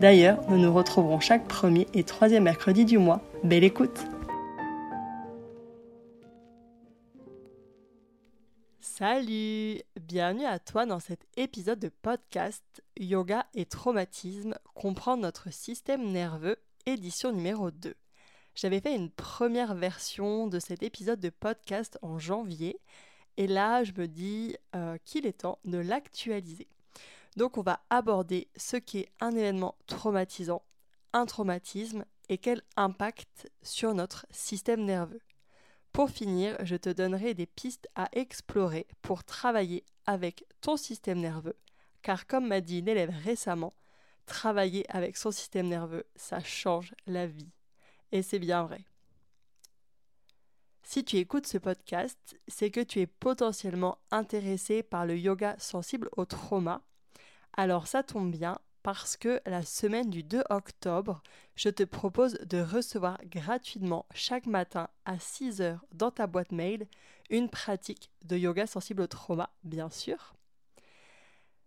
D'ailleurs, nous nous retrouverons chaque premier et troisième mercredi du mois. Belle écoute Salut Bienvenue à toi dans cet épisode de podcast Yoga et traumatisme, comprendre notre système nerveux, édition numéro 2. J'avais fait une première version de cet épisode de podcast en janvier et là je me dis euh, qu'il est temps de l'actualiser. Donc on va aborder ce qu'est un événement traumatisant, un traumatisme et quel impact sur notre système nerveux. Pour finir, je te donnerai des pistes à explorer pour travailler avec ton système nerveux, car comme m'a dit une élève récemment, travailler avec son système nerveux, ça change la vie. Et c'est bien vrai. Si tu écoutes ce podcast, c'est que tu es potentiellement intéressé par le yoga sensible au trauma alors ça tombe bien parce que la semaine du 2 octobre, je te propose de recevoir gratuitement chaque matin à 6 heures dans ta boîte mail une pratique de yoga sensible au trauma, bien sûr.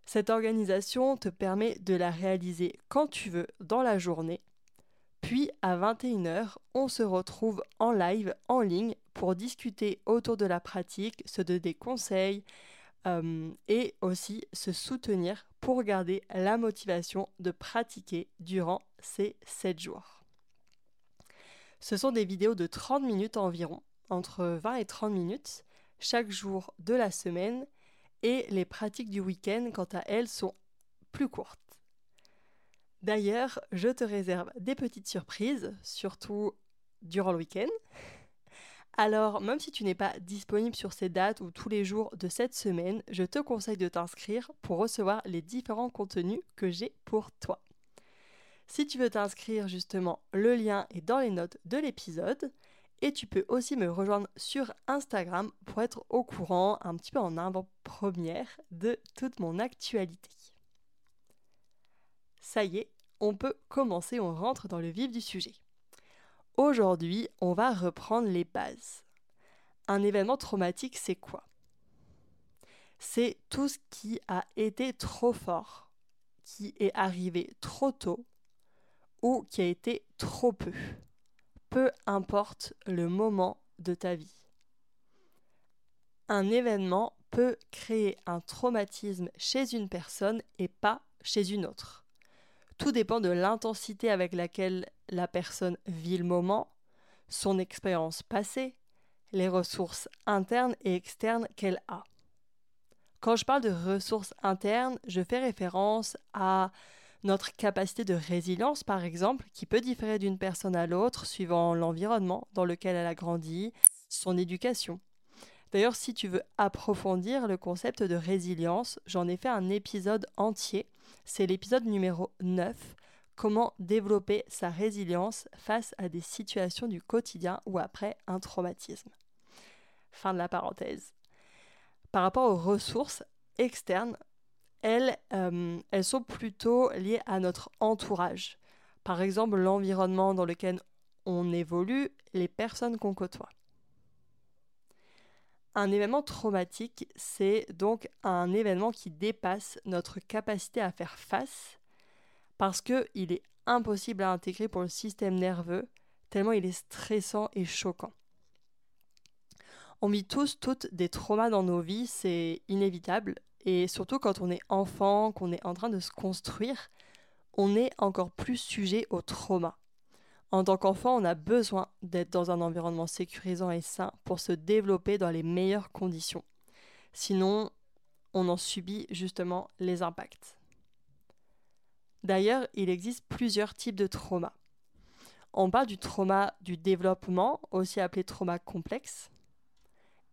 Cette organisation te permet de la réaliser quand tu veux dans la journée. Puis à 21h, on se retrouve en live, en ligne, pour discuter autour de la pratique, se donner des conseils, euh, et aussi se soutenir pour garder la motivation de pratiquer durant ces 7 jours. Ce sont des vidéos de 30 minutes environ, entre 20 et 30 minutes, chaque jour de la semaine, et les pratiques du week-end, quant à elles, sont plus courtes. D'ailleurs, je te réserve des petites surprises, surtout durant le week-end. Alors, même si tu n'es pas disponible sur ces dates ou tous les jours de cette semaine, je te conseille de t'inscrire pour recevoir les différents contenus que j'ai pour toi. Si tu veux t'inscrire, justement, le lien est dans les notes de l'épisode. Et tu peux aussi me rejoindre sur Instagram pour être au courant, un petit peu en avant-première, de toute mon actualité. Ça y est, on peut commencer, on rentre dans le vif du sujet. Aujourd'hui, on va reprendre les bases. Un événement traumatique, c'est quoi? C'est tout ce qui a été trop fort, qui est arrivé trop tôt ou qui a été trop peu. Peu importe le moment de ta vie. Un événement peut créer un traumatisme chez une personne et pas chez une autre. Tout dépend de l'intensité avec laquelle la personne vit le moment, son expérience passée, les ressources internes et externes qu'elle a. Quand je parle de ressources internes, je fais référence à notre capacité de résilience, par exemple, qui peut différer d'une personne à l'autre suivant l'environnement dans lequel elle a grandi, son éducation. D'ailleurs, si tu veux approfondir le concept de résilience, j'en ai fait un épisode entier. C'est l'épisode numéro 9 comment développer sa résilience face à des situations du quotidien ou après un traumatisme. Fin de la parenthèse. Par rapport aux ressources externes, elles, euh, elles sont plutôt liées à notre entourage. Par exemple, l'environnement dans lequel on évolue, les personnes qu'on côtoie. Un événement traumatique, c'est donc un événement qui dépasse notre capacité à faire face parce qu'il est impossible à intégrer pour le système nerveux, tellement il est stressant et choquant. On vit tous, toutes des traumas dans nos vies, c'est inévitable, et surtout quand on est enfant, qu'on est en train de se construire, on est encore plus sujet au trauma. En tant qu'enfant, on a besoin d'être dans un environnement sécurisant et sain pour se développer dans les meilleures conditions. Sinon, on en subit justement les impacts. D'ailleurs, il existe plusieurs types de traumas. On parle du trauma du développement, aussi appelé trauma complexe.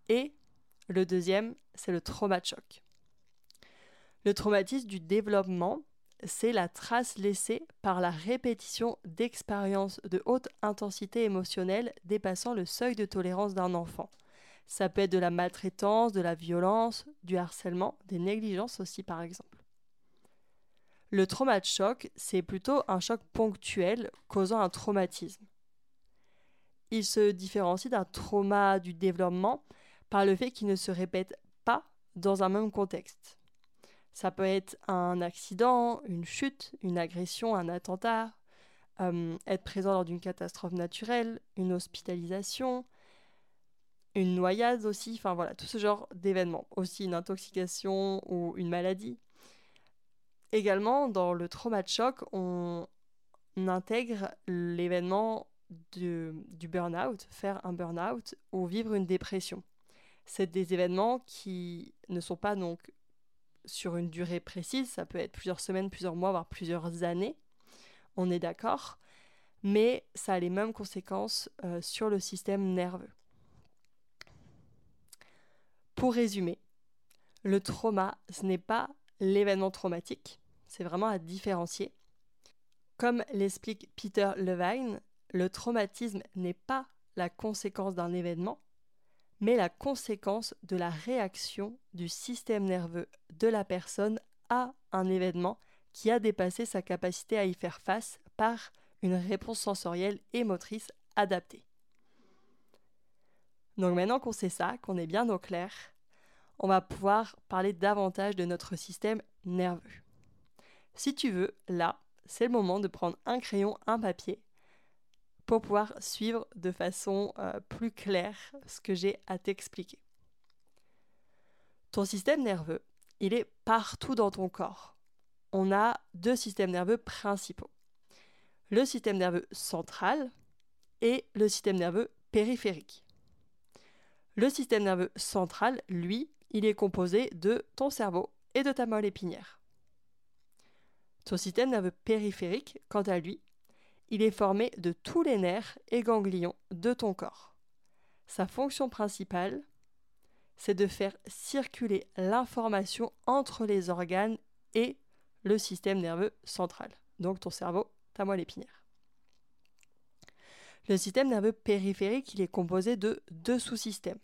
Et le deuxième, c'est le trauma de choc. Le traumatisme du développement, c'est la trace laissée par la répétition d'expériences de haute intensité émotionnelle dépassant le seuil de tolérance d'un enfant. Ça peut être de la maltraitance, de la violence, du harcèlement, des négligences aussi par exemple. Le trauma de choc, c'est plutôt un choc ponctuel causant un traumatisme. Il se différencie d'un trauma du développement par le fait qu'il ne se répète pas dans un même contexte. Ça peut être un accident, une chute, une agression, un attentat, euh, être présent lors d'une catastrophe naturelle, une hospitalisation, une noyade aussi, enfin voilà, tout ce genre d'événements. Aussi une intoxication ou une maladie. Également, dans le trauma de choc, on intègre l'événement du burn-out, faire un burn-out ou vivre une dépression. C'est des événements qui ne sont pas donc sur une durée précise, ça peut être plusieurs semaines, plusieurs mois, voire plusieurs années, on est d'accord, mais ça a les mêmes conséquences euh, sur le système nerveux. Pour résumer, le trauma, ce n'est pas l'événement traumatique, c'est vraiment à différencier. Comme l'explique Peter Levine, le traumatisme n'est pas la conséquence d'un événement, mais la conséquence de la réaction du système nerveux de la personne à un événement qui a dépassé sa capacité à y faire face par une réponse sensorielle et motrice adaptée. Donc maintenant qu'on sait ça, qu'on est bien au clair, on va pouvoir parler davantage de notre système nerveux. Si tu veux, là, c'est le moment de prendre un crayon, un papier pour pouvoir suivre de façon euh, plus claire ce que j'ai à t'expliquer. Ton système nerveux, il est partout dans ton corps. On a deux systèmes nerveux principaux. Le système nerveux central et le système nerveux périphérique. Le système nerveux central, lui, il est composé de ton cerveau et de ta moelle épinière. Ton système nerveux périphérique, quant à lui, il est formé de tous les nerfs et ganglions de ton corps. Sa fonction principale, c'est de faire circuler l'information entre les organes et le système nerveux central, donc ton cerveau, ta moelle épinière. Le système nerveux périphérique, il est composé de deux sous-systèmes.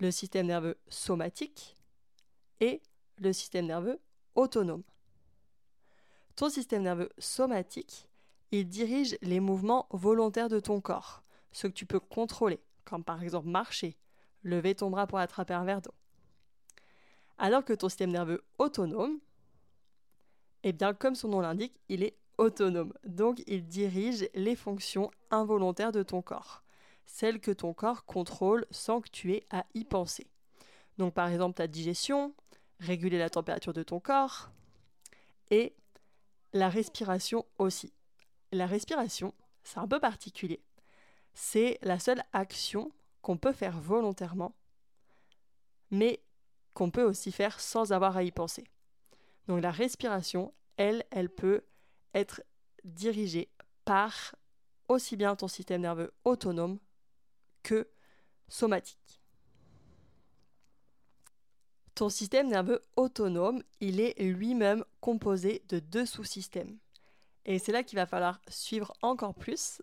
Le système nerveux somatique et le système nerveux autonome. Ton système nerveux somatique, il dirige les mouvements volontaires de ton corps, ce que tu peux contrôler, comme par exemple marcher, lever ton bras pour attraper un verre d'eau. Alors que ton système nerveux autonome, eh bien comme son nom l'indique, il est autonome. Donc il dirige les fonctions involontaires de ton corps, celles que ton corps contrôle sans que tu aies à y penser. Donc par exemple ta digestion, réguler la température de ton corps et la respiration aussi la respiration, c'est un peu particulier. C'est la seule action qu'on peut faire volontairement, mais qu'on peut aussi faire sans avoir à y penser. Donc la respiration, elle, elle peut être dirigée par aussi bien ton système nerveux autonome que somatique. Ton système nerveux autonome, il est lui-même composé de deux sous-systèmes. Et c'est là qu'il va falloir suivre encore plus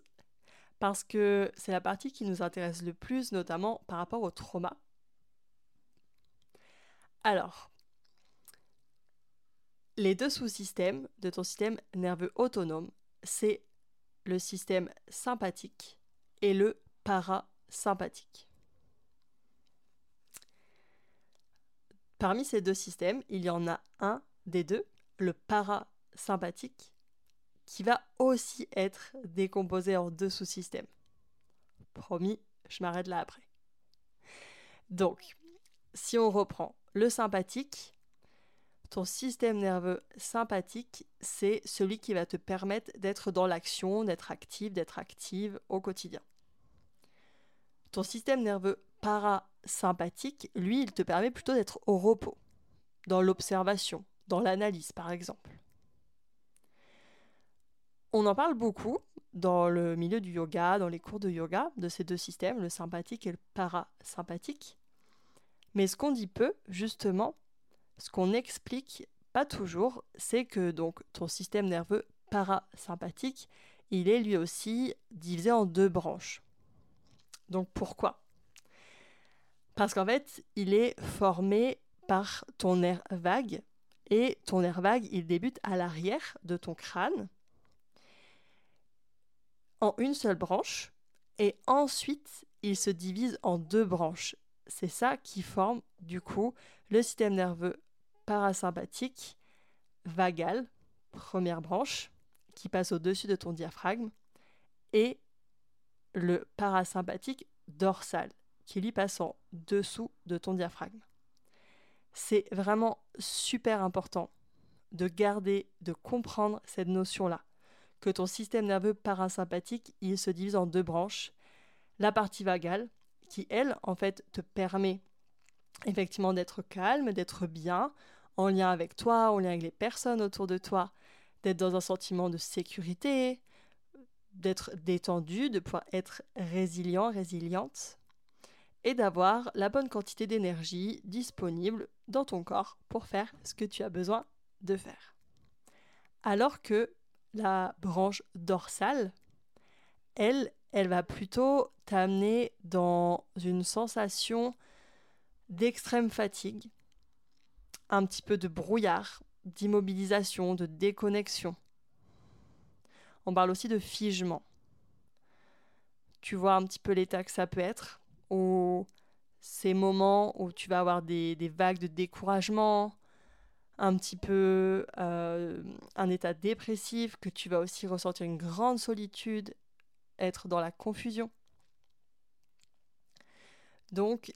parce que c'est la partie qui nous intéresse le plus, notamment par rapport au trauma. Alors, les deux sous-systèmes de ton système nerveux autonome, c'est le système sympathique et le parasympathique. Parmi ces deux systèmes, il y en a un des deux, le parasympathique, qui va aussi être décomposé en deux sous-systèmes. Promis, je m'arrête là après. Donc, si on reprend le sympathique, ton système nerveux sympathique, c'est celui qui va te permettre d'être dans l'action, d'être actif, d'être active au quotidien. Ton système nerveux parasympathique, lui, il te permet plutôt d'être au repos, dans l'observation, dans l'analyse par exemple. On en parle beaucoup dans le milieu du yoga, dans les cours de yoga, de ces deux systèmes, le sympathique et le parasympathique. Mais ce qu'on dit peu, justement, ce qu'on n'explique pas toujours, c'est que donc ton système nerveux parasympathique, il est lui aussi divisé en deux branches. Donc pourquoi? Parce qu'en fait, il est formé par ton nerf vague et ton nerf vague, il débute à l'arrière de ton crâne en une seule branche et ensuite il se divise en deux branches. C'est ça qui forme du coup le système nerveux parasympathique vagal, première branche, qui passe au-dessus de ton diaphragme, et le parasympathique dorsal, qui lui passe en dessous de ton diaphragme. C'est vraiment super important de garder, de comprendre cette notion-là que ton système nerveux parasympathique, il se divise en deux branches. La partie vagale, qui elle, en fait, te permet effectivement d'être calme, d'être bien, en lien avec toi, en lien avec les personnes autour de toi, d'être dans un sentiment de sécurité, d'être détendu, de pouvoir être résilient, résiliente, et d'avoir la bonne quantité d'énergie disponible dans ton corps pour faire ce que tu as besoin de faire. Alors que la branche dorsale, elle, elle va plutôt t'amener dans une sensation d'extrême fatigue, un petit peu de brouillard, d'immobilisation, de déconnexion. On parle aussi de figement. Tu vois un petit peu l'état que ça peut être, ou ces moments où tu vas avoir des, des vagues de découragement, un petit peu euh, un état dépressif, que tu vas aussi ressentir une grande solitude, être dans la confusion. Donc,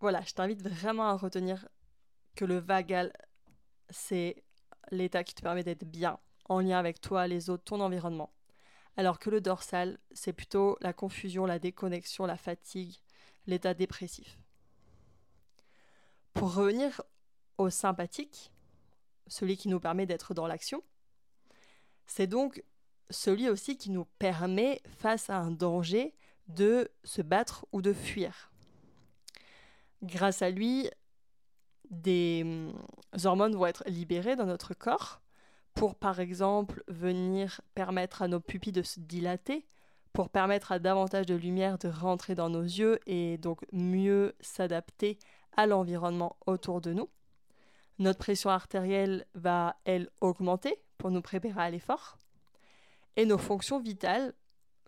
voilà, je t'invite vraiment à retenir que le vagal, c'est l'état qui te permet d'être bien, en lien avec toi, les autres, ton environnement. Alors que le dorsal, c'est plutôt la confusion, la déconnexion, la fatigue, l'état dépressif. Pour revenir au sympathique, celui qui nous permet d'être dans l'action, c'est donc celui aussi qui nous permet, face à un danger, de se battre ou de fuir. Grâce à lui, des hum, hormones vont être libérées dans notre corps pour, par exemple, venir permettre à nos pupilles de se dilater, pour permettre à davantage de lumière de rentrer dans nos yeux et donc mieux s'adapter à l'environnement autour de nous. Notre pression artérielle va, elle, augmenter pour nous préparer à l'effort. Et nos fonctions vitales,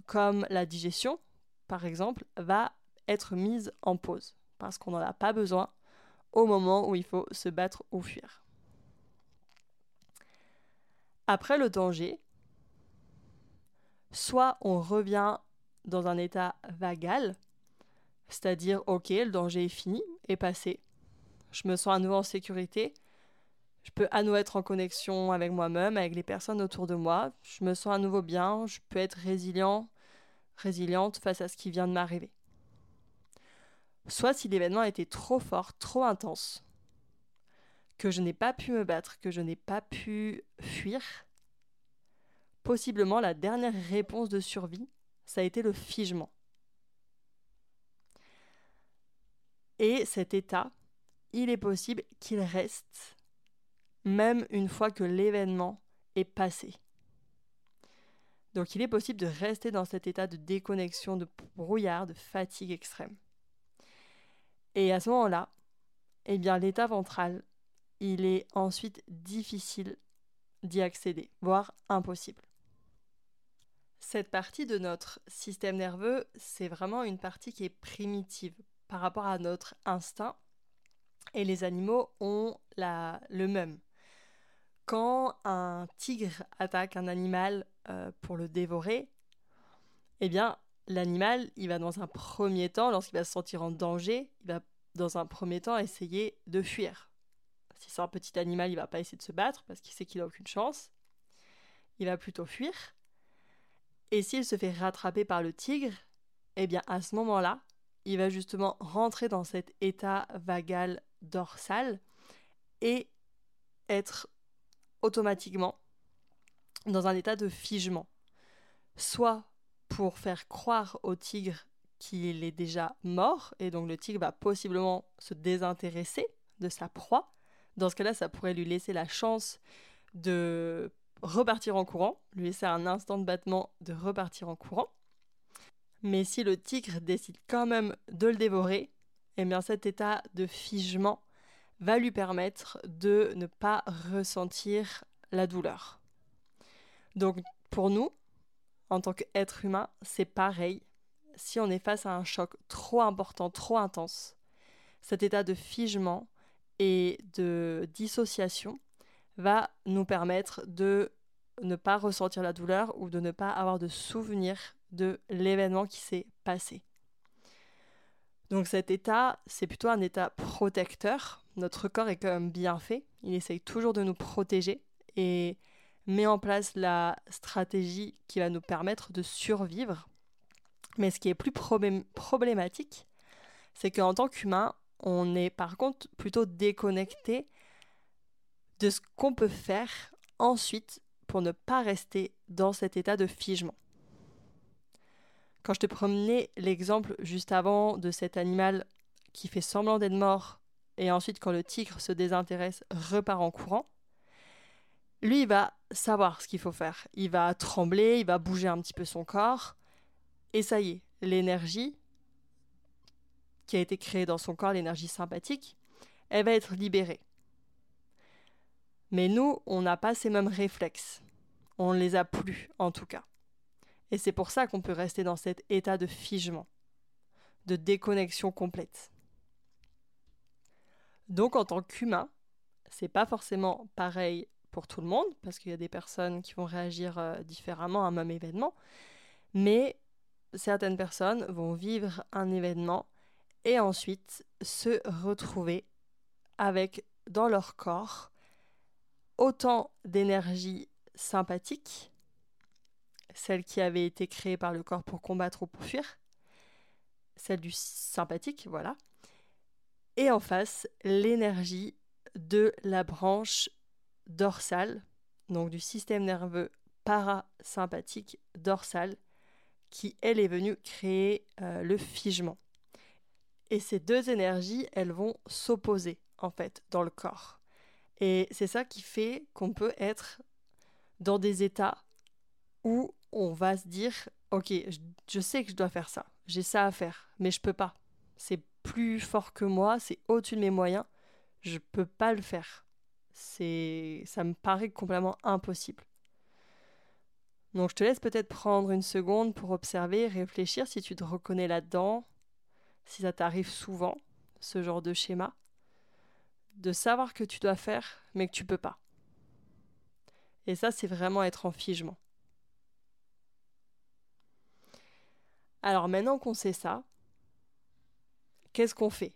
comme la digestion, par exemple, va être mise en pause parce qu'on n'en a pas besoin au moment où il faut se battre ou fuir. Après le danger, soit on revient dans un état vagal, c'est-à-dire ok, le danger est fini, est passé, je me sens à nouveau en sécurité, je peux à nouveau être en connexion avec moi-même, avec les personnes autour de moi, je me sens à nouveau bien, je peux être résilient, résiliente face à ce qui vient de m'arriver. Soit si l'événement a été trop fort, trop intense, que je n'ai pas pu me battre, que je n'ai pas pu fuir, possiblement la dernière réponse de survie, ça a été le figement. Et cet état, il est possible qu'il reste même une fois que l'événement est passé. Donc il est possible de rester dans cet état de déconnexion, de brouillard, de fatigue extrême. Et à ce moment-là, eh bien l'état ventral, il est ensuite difficile d'y accéder, voire impossible. Cette partie de notre système nerveux, c'est vraiment une partie qui est primitive par rapport à notre instinct et les animaux ont la, le même. Quand un tigre attaque un animal euh, pour le dévorer, eh bien, l'animal, il va dans un premier temps, lorsqu'il va se sentir en danger, il va dans un premier temps essayer de fuir. Si c'est un petit animal, il va pas essayer de se battre parce qu'il sait qu'il a aucune chance. Il va plutôt fuir. Et s'il se fait rattraper par le tigre, eh bien à ce moment-là, il va justement rentrer dans cet état vagal dorsal et être automatiquement dans un état de figement. Soit pour faire croire au tigre qu'il est déjà mort, et donc le tigre va possiblement se désintéresser de sa proie. Dans ce cas-là, ça pourrait lui laisser la chance de repartir en courant, lui laisser un instant de battement de repartir en courant. Mais si le tigre décide quand même de le dévorer, eh bien cet état de figement va lui permettre de ne pas ressentir la douleur. Donc pour nous, en tant qu'être humain, c'est pareil. Si on est face à un choc trop important, trop intense, cet état de figement et de dissociation va nous permettre de ne pas ressentir la douleur ou de ne pas avoir de souvenir de l'événement qui s'est passé. Donc cet état, c'est plutôt un état protecteur. Notre corps est quand même bien fait. Il essaye toujours de nous protéger et met en place la stratégie qui va nous permettre de survivre. Mais ce qui est plus problématique, c'est qu'en tant qu'humain, on est par contre plutôt déconnecté de ce qu'on peut faire ensuite pour ne pas rester dans cet état de figement. Quand je te promenais l'exemple juste avant de cet animal qui fait semblant d'être mort et ensuite quand le tigre se désintéresse repart en courant, lui il va savoir ce qu'il faut faire. Il va trembler, il va bouger un petit peu son corps et ça y est, l'énergie qui a été créée dans son corps, l'énergie sympathique, elle va être libérée. Mais nous, on n'a pas ces mêmes réflexes. On ne les a plus, en tout cas. Et c'est pour ça qu'on peut rester dans cet état de figement, de déconnexion complète. Donc, en tant qu'humain, c'est pas forcément pareil pour tout le monde, parce qu'il y a des personnes qui vont réagir euh, différemment à un même événement, mais certaines personnes vont vivre un événement et ensuite se retrouver avec dans leur corps autant d'énergie sympathique, celle qui avait été créée par le corps pour combattre ou pour fuir, celle du sympathique, voilà, et en face l'énergie de la branche dorsale, donc du système nerveux parasympathique dorsal, qui elle est venue créer euh, le figement. Et ces deux énergies, elles vont s'opposer en fait dans le corps. Et c'est ça qui fait qu'on peut être dans des états où on va se dire ok je, sais que je dois faire ça j'ai ça à faire mais je peux pas c'est plus fort que moi c'est au-dessus de mes moyens je peux pas le faire c'est ça me paraît complètement impossible donc je te laisse peut-être prendre une seconde pour observer réfléchir si tu te reconnais là-dedans si ça t'arrive souvent ce genre de schéma de savoir que tu dois faire, mais que tu peux pas. Et ça, c'est vraiment être en figement. Alors maintenant qu'on sait ça, qu'est-ce qu'on fait?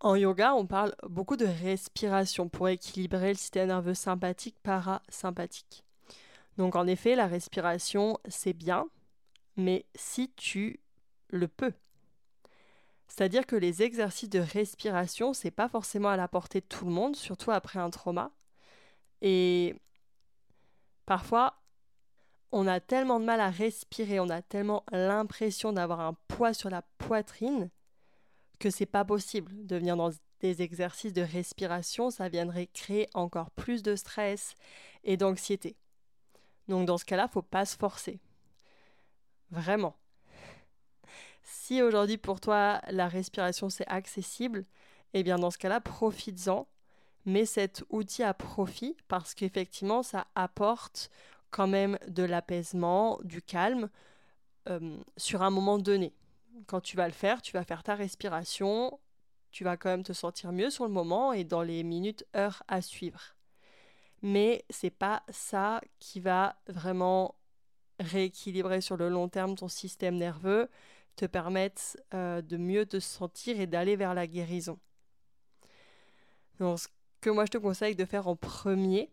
En yoga, on parle beaucoup de respiration pour équilibrer le système nerveux sympathique parasympathique. Donc en effet, la respiration, c'est bien, mais si tu le peux. C'est-à-dire que les exercices de respiration, c'est pas forcément à la portée de tout le monde, surtout après un trauma. Et parfois, on a tellement de mal à respirer, on a tellement l'impression d'avoir un poids sur la poitrine que c'est pas possible de venir dans des exercices de respiration, ça viendrait créer encore plus de stress et d'anxiété. Donc dans ce cas-là, faut pas se forcer. Vraiment. Si aujourd'hui pour toi la respiration c'est accessible, eh bien dans ce cas-là, profites-en, mets cet outil à profit parce qu'effectivement ça apporte quand même de l'apaisement, du calme euh, sur un moment donné. Quand tu vas le faire, tu vas faire ta respiration, tu vas quand même te sentir mieux sur le moment et dans les minutes, heures à suivre. Mais c'est pas ça qui va vraiment rééquilibrer sur le long terme ton système nerveux te permettent euh, de mieux te sentir et d'aller vers la guérison. Donc, ce que moi je te conseille de faire en premier,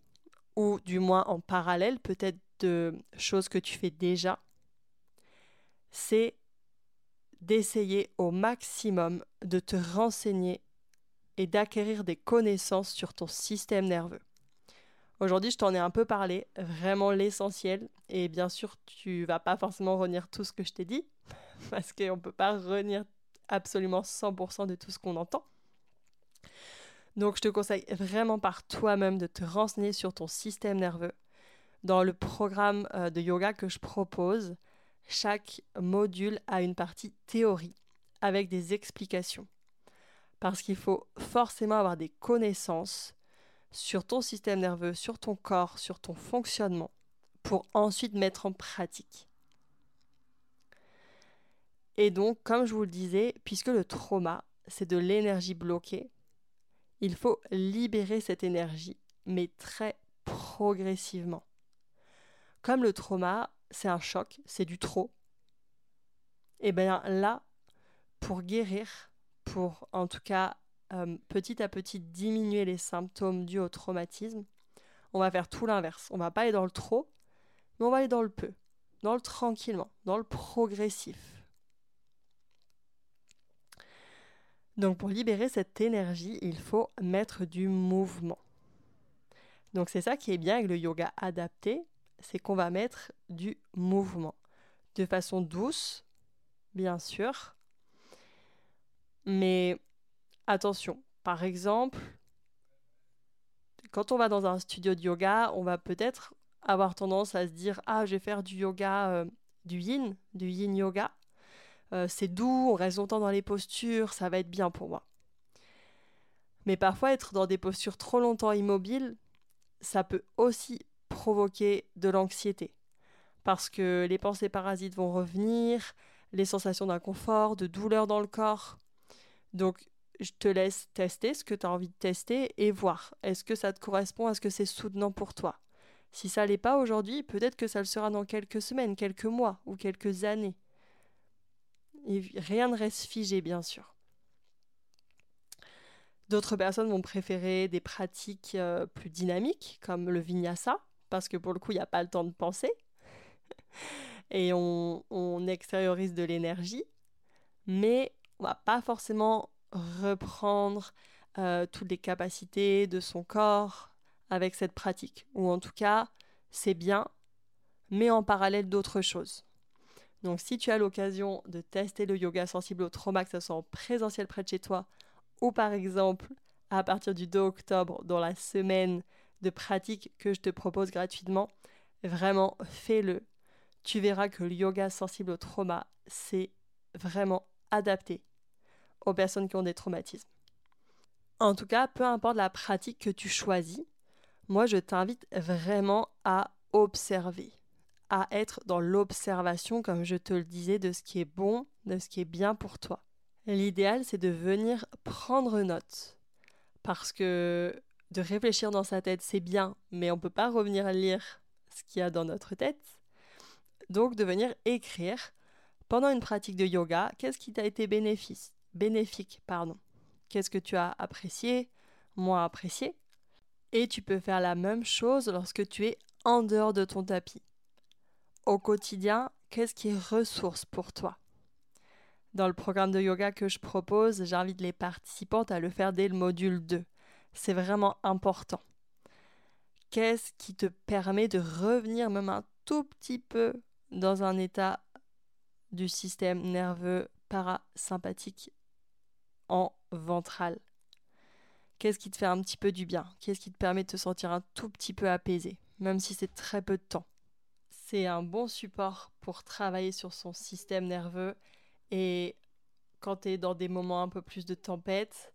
ou du moins en parallèle, peut-être de choses que tu fais déjà, c'est d'essayer au maximum de te renseigner et d'acquérir des connaissances sur ton système nerveux. Aujourd'hui, je t'en ai un peu parlé, vraiment l'essentiel. Et bien sûr, tu vas pas forcément retenir tout ce que je t'ai dit, parce qu'on ne peut pas retenir absolument 100% de tout ce qu'on entend. Donc, je te conseille vraiment par toi-même de te renseigner sur ton système nerveux. Dans le programme euh, de yoga que je propose, chaque module a une partie théorie avec des explications. Parce qu'il faut forcément avoir des connaissances sur ton système nerveux, sur ton corps, sur ton fonctionnement, pour ensuite mettre en pratique. Et donc, comme je vous le disais, puisque le trauma, c'est de l'énergie bloquée, il faut libérer cette énergie, mais très progressivement. Comme le trauma, c'est un choc, c'est du trop. Et bien là, pour guérir, pour en tout cas euh, petit à petit diminuer les symptômes dus au traumatisme, on va faire tout l'inverse. On va pas aller dans le trop, mais on va aller dans le peu, dans le tranquillement, dans le progressif. Donc pour libérer cette énergie, il faut mettre du mouvement. Donc c'est ça qui est bien avec le yoga adapté, c'est qu'on va mettre du mouvement. De façon douce, bien sûr. Mais attention, par exemple, quand on va dans un studio de yoga, on va peut-être avoir tendance à se dire Ah, je vais faire du yoga, euh, du yin, du yin yoga. Euh, c'est doux, on reste longtemps dans les postures, ça va être bien pour moi. Mais parfois, être dans des postures trop longtemps immobiles, ça peut aussi provoquer de l'anxiété. Parce que les pensées parasites vont revenir, les sensations d'inconfort, de douleur dans le corps. Donc, je te laisse tester ce que tu as envie de tester et voir est-ce que ça te correspond, est-ce que c'est soutenant pour toi? Si ça l'est pas aujourd'hui, peut-être que ça le sera dans quelques semaines, quelques mois ou quelques années. Rien ne reste figé, bien sûr. D'autres personnes vont préférer des pratiques euh, plus dynamiques, comme le vinyasa, parce que pour le coup, il n'y a pas le temps de penser. Et on, extériorise de l'énergie, mais on va pas forcément reprendre euh, toutes les capacités de son corps avec cette pratique. Ou en tout cas, c'est bien, mais en parallèle d'autres choses. Donc si tu as l'occasion de tester le yoga sensible au trauma, que ce soit en présentiel près de chez toi, ou par exemple à partir du 2 octobre dans la semaine de pratique que je te propose gratuitement, vraiment fais-le. Tu verras que le yoga sensible au trauma, c'est vraiment adapté aux personnes qui ont des traumatismes. En tout cas, peu importe la pratique que tu choisis, moi je t'invite vraiment à observer, à être dans l'observation, comme je te le disais, de ce qui est bon, de ce qui est bien pour toi. L'idéal, c'est de venir prendre note. Parce que de réfléchir dans sa tête, c'est bien, mais on ne peut pas revenir lire ce qu'il y a dans notre tête. Donc, de venir écrire pendant une pratique de yoga, qu'est-ce qui t'a été bénéfice, bénéfique, pardon? Qu'est-ce que tu as apprécié, moins apprécié? Et tu peux faire la même chose lorsque tu es en dehors de ton tapis. Au quotidien, qu'est-ce qui est ressource pour toi? Dans le programme de yoga que je propose, j'invite les participantes à le faire dès le module 2. C'est vraiment important. Qu'est-ce qui te permet de revenir même un tout petit peu dans un état du système nerveux parasympathique en ventral? Qu'est-ce qui te fait un petit peu du bien? Qu'est-ce qui te permet de te sentir un tout petit peu apaisé, même si c'est très peu de temps? C'est un bon support pour travailler sur son système nerveux et quand tu es dans des moments un peu plus de tempête,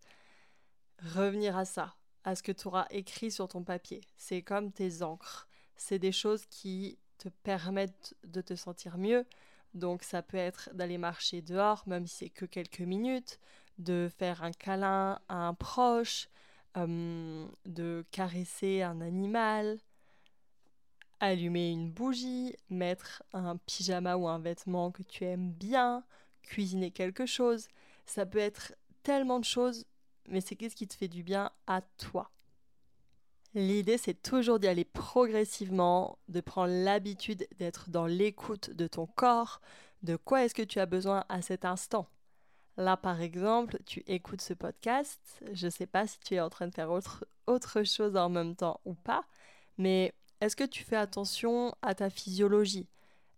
revenir à ça, à ce que tu auras écrit sur ton papier. C'est comme tes encres. C'est des choses qui te permettent de te sentir mieux. Donc ça peut être d'aller marcher dehors, même si c'est que quelques minutes, de faire un câlin à un proche, euh, de caresser un animal, allumer une bougie, mettre un pyjama ou un vêtement que tu aimes bien, cuisiner quelque chose. Ça peut être tellement de choses, mais c'est qu'est-ce qui te fait du bien à toi? L'idée, c'est toujours d'y aller progressivement, de prendre l'habitude d'être dans l'écoute de ton corps, De quoi est-ce que tu as besoin à cet instant? Là, par exemple, tu écoutes ce podcast. Je ne sais pas si tu es en train de faire autre, autre chose en même temps ou pas, mais est-ce que tu fais attention à ta physiologie?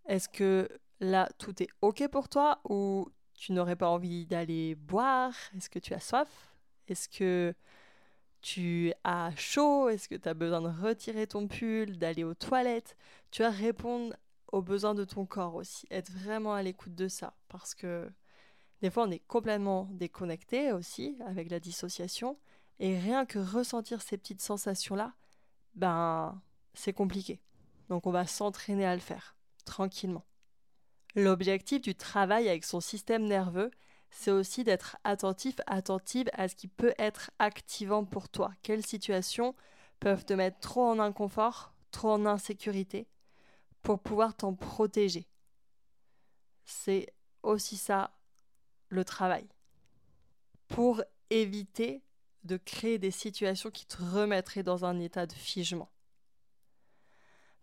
Est-ce que là, tout est OK pour toi ou tu n'aurais pas envie d'aller boire? Est-ce que tu as soif? Est-ce que tu as chaud? Est-ce que tu as besoin de retirer ton pull, d'aller aux toilettes? Tu vas répondre aux besoins de ton corps aussi. Être vraiment à l'écoute de ça parce que des fois, on est complètement déconnecté aussi avec la dissociation. Et rien que ressentir ces petites sensations-là, ben, c'est compliqué. Donc, on va s'entraîner à le faire, tranquillement. L'objectif du travail avec son système nerveux, c'est aussi d'être attentif, attentive à ce qui peut être activant pour toi. Quelles situations peuvent te mettre trop en inconfort, trop en insécurité, pour pouvoir t'en protéger? C'est aussi ça le travail. Pour éviter de créer des situations qui te remettraient dans un état de figement.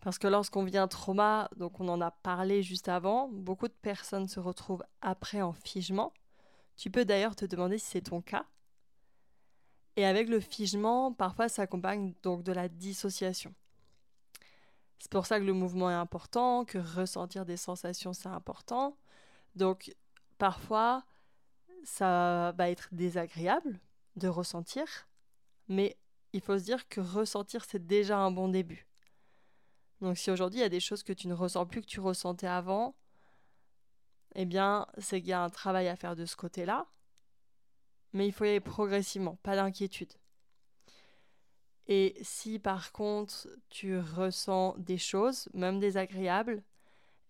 Parce que lorsqu'on vit un trauma, donc on en a parlé juste avant, beaucoup de personnes se retrouvent après en figement. Tu peux d'ailleurs te demander si c'est ton cas. Et avec le figement, parfois ça accompagne donc de la dissociation. C'est pour ça que le mouvement est important, que ressentir des sensations c'est important. Donc parfois ça va être désagréable de ressentir, mais il faut se dire que ressentir, c'est déjà un bon début. Donc si aujourd'hui il y a des choses que tu ne ressens plus que tu ressentais avant, eh bien c'est qu'il y a un travail à faire de ce côté-là, mais il faut y aller progressivement, pas d'inquiétude. Et si par contre tu ressens des choses, même désagréables,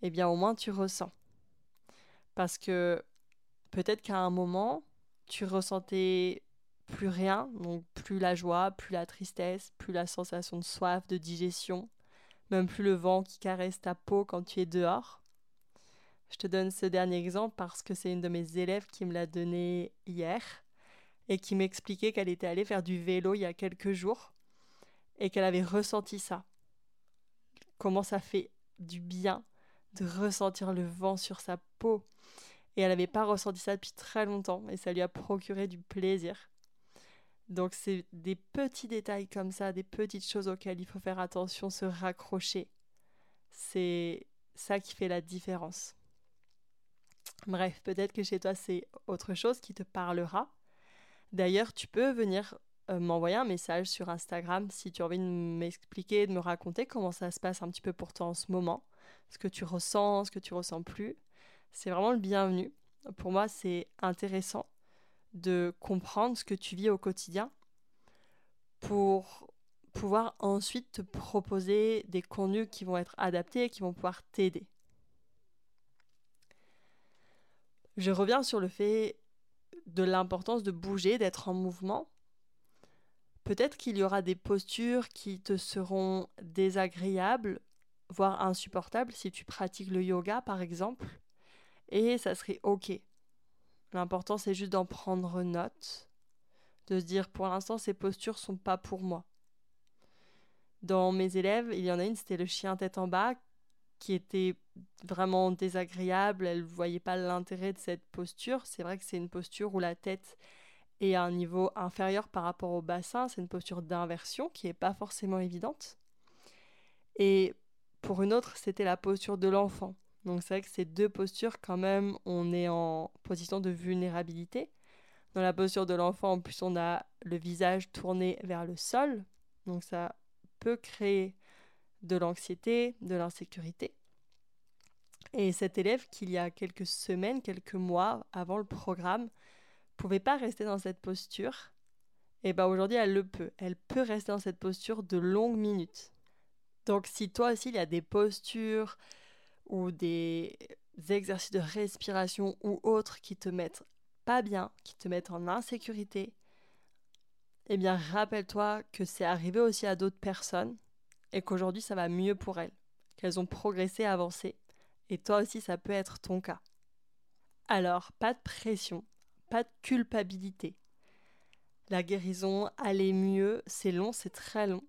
eh bien au moins tu ressens. Parce que peut-être qu'à un moment, tu ressentais plus rien, donc plus la joie, plus la tristesse, plus la sensation de soif, de digestion, même plus le vent qui caresse ta peau quand tu es dehors. Je te donne ce dernier exemple parce que c'est une de mes élèves qui me l'a donné hier et qui m'expliquait qu'elle était allée faire du vélo il y a quelques jours et qu'elle avait ressenti ça. Comment ça fait du bien de ressentir le vent sur sa peau, et elle n'avait pas ressenti ça depuis très longtemps et ça lui a procuré du plaisir. Donc c'est des petits détails comme ça, des petites choses auxquelles il faut faire attention, se raccrocher. C'est ça qui fait la différence. Bref, peut-être que chez toi c'est autre chose qui te parlera. D'ailleurs, tu peux venir euh, m'envoyer un message sur Instagram si tu as envie de m'expliquer, de me raconter comment ça se passe un petit peu pour toi en ce moment, ce que tu ressens, ce que tu ressens plus c'est vraiment le bienvenu. Pour moi, c'est intéressant de comprendre ce que tu vis au quotidien pour pouvoir ensuite te proposer des contenus qui vont être adaptés et qui vont pouvoir t'aider. Je reviens sur le fait de l'importance de bouger, d'être en mouvement. Peut-être qu'il y aura des postures qui te seront désagréables, voire insupportables si tu pratiques le yoga par exemple et ça serait ok. L'important c'est juste d'en prendre note, de se dire pour l'instant ces postures sont pas pour moi. Dans mes élèves, il y en a une, c'était le chien tête en bas, qui était vraiment désagréable, elle ne voyait pas l'intérêt de cette posture. C'est vrai que c'est une posture où la tête est à un niveau inférieur par rapport au bassin, c'est une posture d'inversion qui n'est pas forcément évidente. Et pour une autre, c'était la posture de l'enfant. Donc c'est vrai que ces deux postures, quand même, on est en position de vulnérabilité. Dans la posture de l'enfant, en plus, on a le visage tourné vers le sol. Donc ça peut créer de l'anxiété, de l'insécurité. Et cette élève, qu'il y a quelques semaines, quelques mois avant le programme, pouvait pas rester dans cette posture. Et bien aujourd'hui, elle le peut. Elle peut rester dans cette posture de longues minutes. Donc si toi aussi, il y a des postures, ou des exercices de respiration ou autres qui te mettent pas bien, qui te mettent en insécurité, eh bien rappelle-toi que c'est arrivé aussi à d'autres personnes et qu'aujourd'hui ça va mieux pour elles, qu'elles ont progressé, avancé, et toi aussi ça peut être ton cas. Alors, pas de pression, pas de culpabilité. La guérison, aller mieux, c'est long, c'est très long.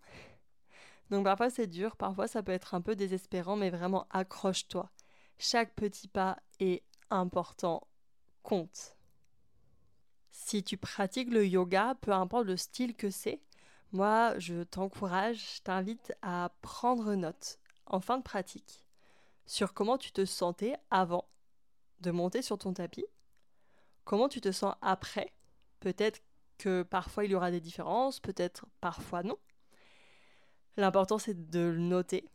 Donc parfois c'est dur, parfois ça peut être un peu désespérant, mais vraiment accroche-toi. Chaque petit pas est important, compte. Si tu pratiques le yoga, peu importe le style que c'est, moi je t'encourage, je t'invite à prendre note en fin de pratique sur comment tu te sentais avant de monter sur ton tapis, comment tu te sens après. Peut-être que parfois il y aura des différences, peut-être parfois non. L'important c'est de le noter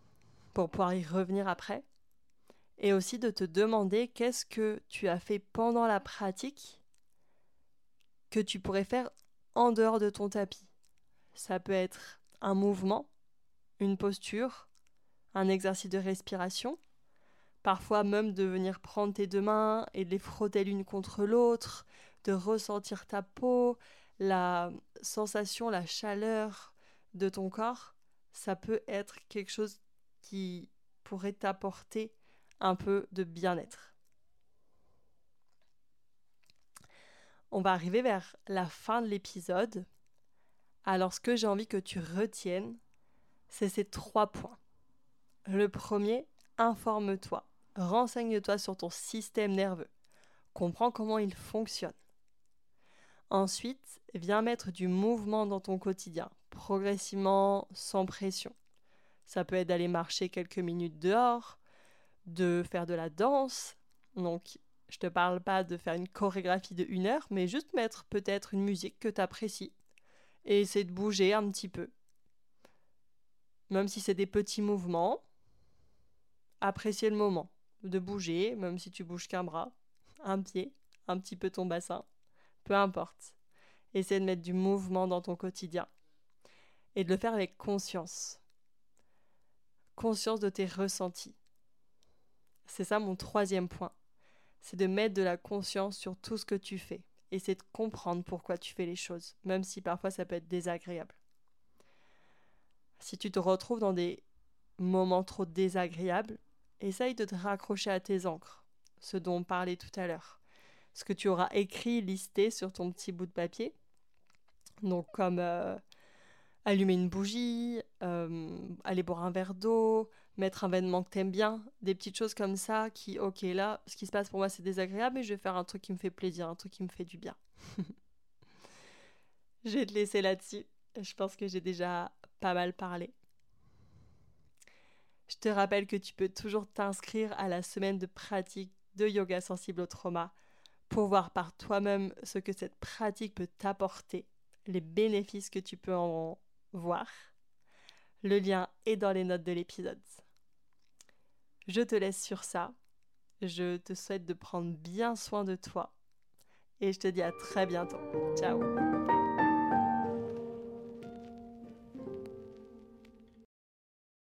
pour pouvoir y revenir après. Et aussi de te demander qu'est-ce que tu as fait pendant la pratique que tu pourrais faire en dehors de ton tapis. Ça peut être un mouvement, une posture, un exercice de respiration, parfois même de venir prendre tes deux mains et de les frotter l'une contre l'autre, de ressentir ta peau, la sensation, la chaleur de ton corps, ça peut être quelque chose qui pourrait t'apporter un peu de bien-être. On va arriver vers la fin de l'épisode. Alors ce que j'ai envie que tu retiennes, c'est ces trois points. Le premier, informe-toi. Renseigne-toi sur ton système nerveux. Comprends comment il fonctionne. Ensuite, viens mettre du mouvement dans ton quotidien, progressivement, sans pression. Ça peut être d'aller marcher quelques minutes dehors, de faire de la danse. Donc, je te parle pas de faire une chorégraphie de une heure, mais juste mettre peut-être une musique que tu apprécies et essayer de bouger un petit peu. Même si c'est des petits mouvements, apprécier le moment de bouger, même si tu bouges qu'un bras, un pied, un petit peu ton bassin, peu importe. Essaie de mettre du mouvement dans ton quotidien et de le faire avec conscience. Conscience de tes ressentis. C'est ça mon troisième point. C'est de mettre de la conscience sur tout ce que tu fais. Et c'est de comprendre pourquoi tu fais les choses, même si parfois ça peut être désagréable. Si tu te retrouves dans des moments trop désagréables, essaye de te raccrocher à tes encres, ce dont on parlait tout à l'heure. Ce que tu auras écrit, listé sur ton petit bout de papier. Donc comme euh, allumer une bougie, euh, aller boire un verre d'eau, mettre un vêtement que t'aimes bien, des petites choses comme ça qui, ok, là, ce qui se passe pour moi c'est désagréable, mais je vais faire un truc qui me fait plaisir, un truc qui me fait du bien. je vais te laisser là-dessus. Je pense que j'ai déjà pas mal parlé. Je te rappelle que tu peux toujours t'inscrire à la semaine de pratique de yoga sensible au trauma pour voir par toi-même ce que cette pratique peut t'apporter, les bénéfices que tu peux en voir. Le lien est dans les notes de l'épisode. Je te laisse sur ça. Je te souhaite de prendre bien soin de toi. Et je te dis à très bientôt. Ciao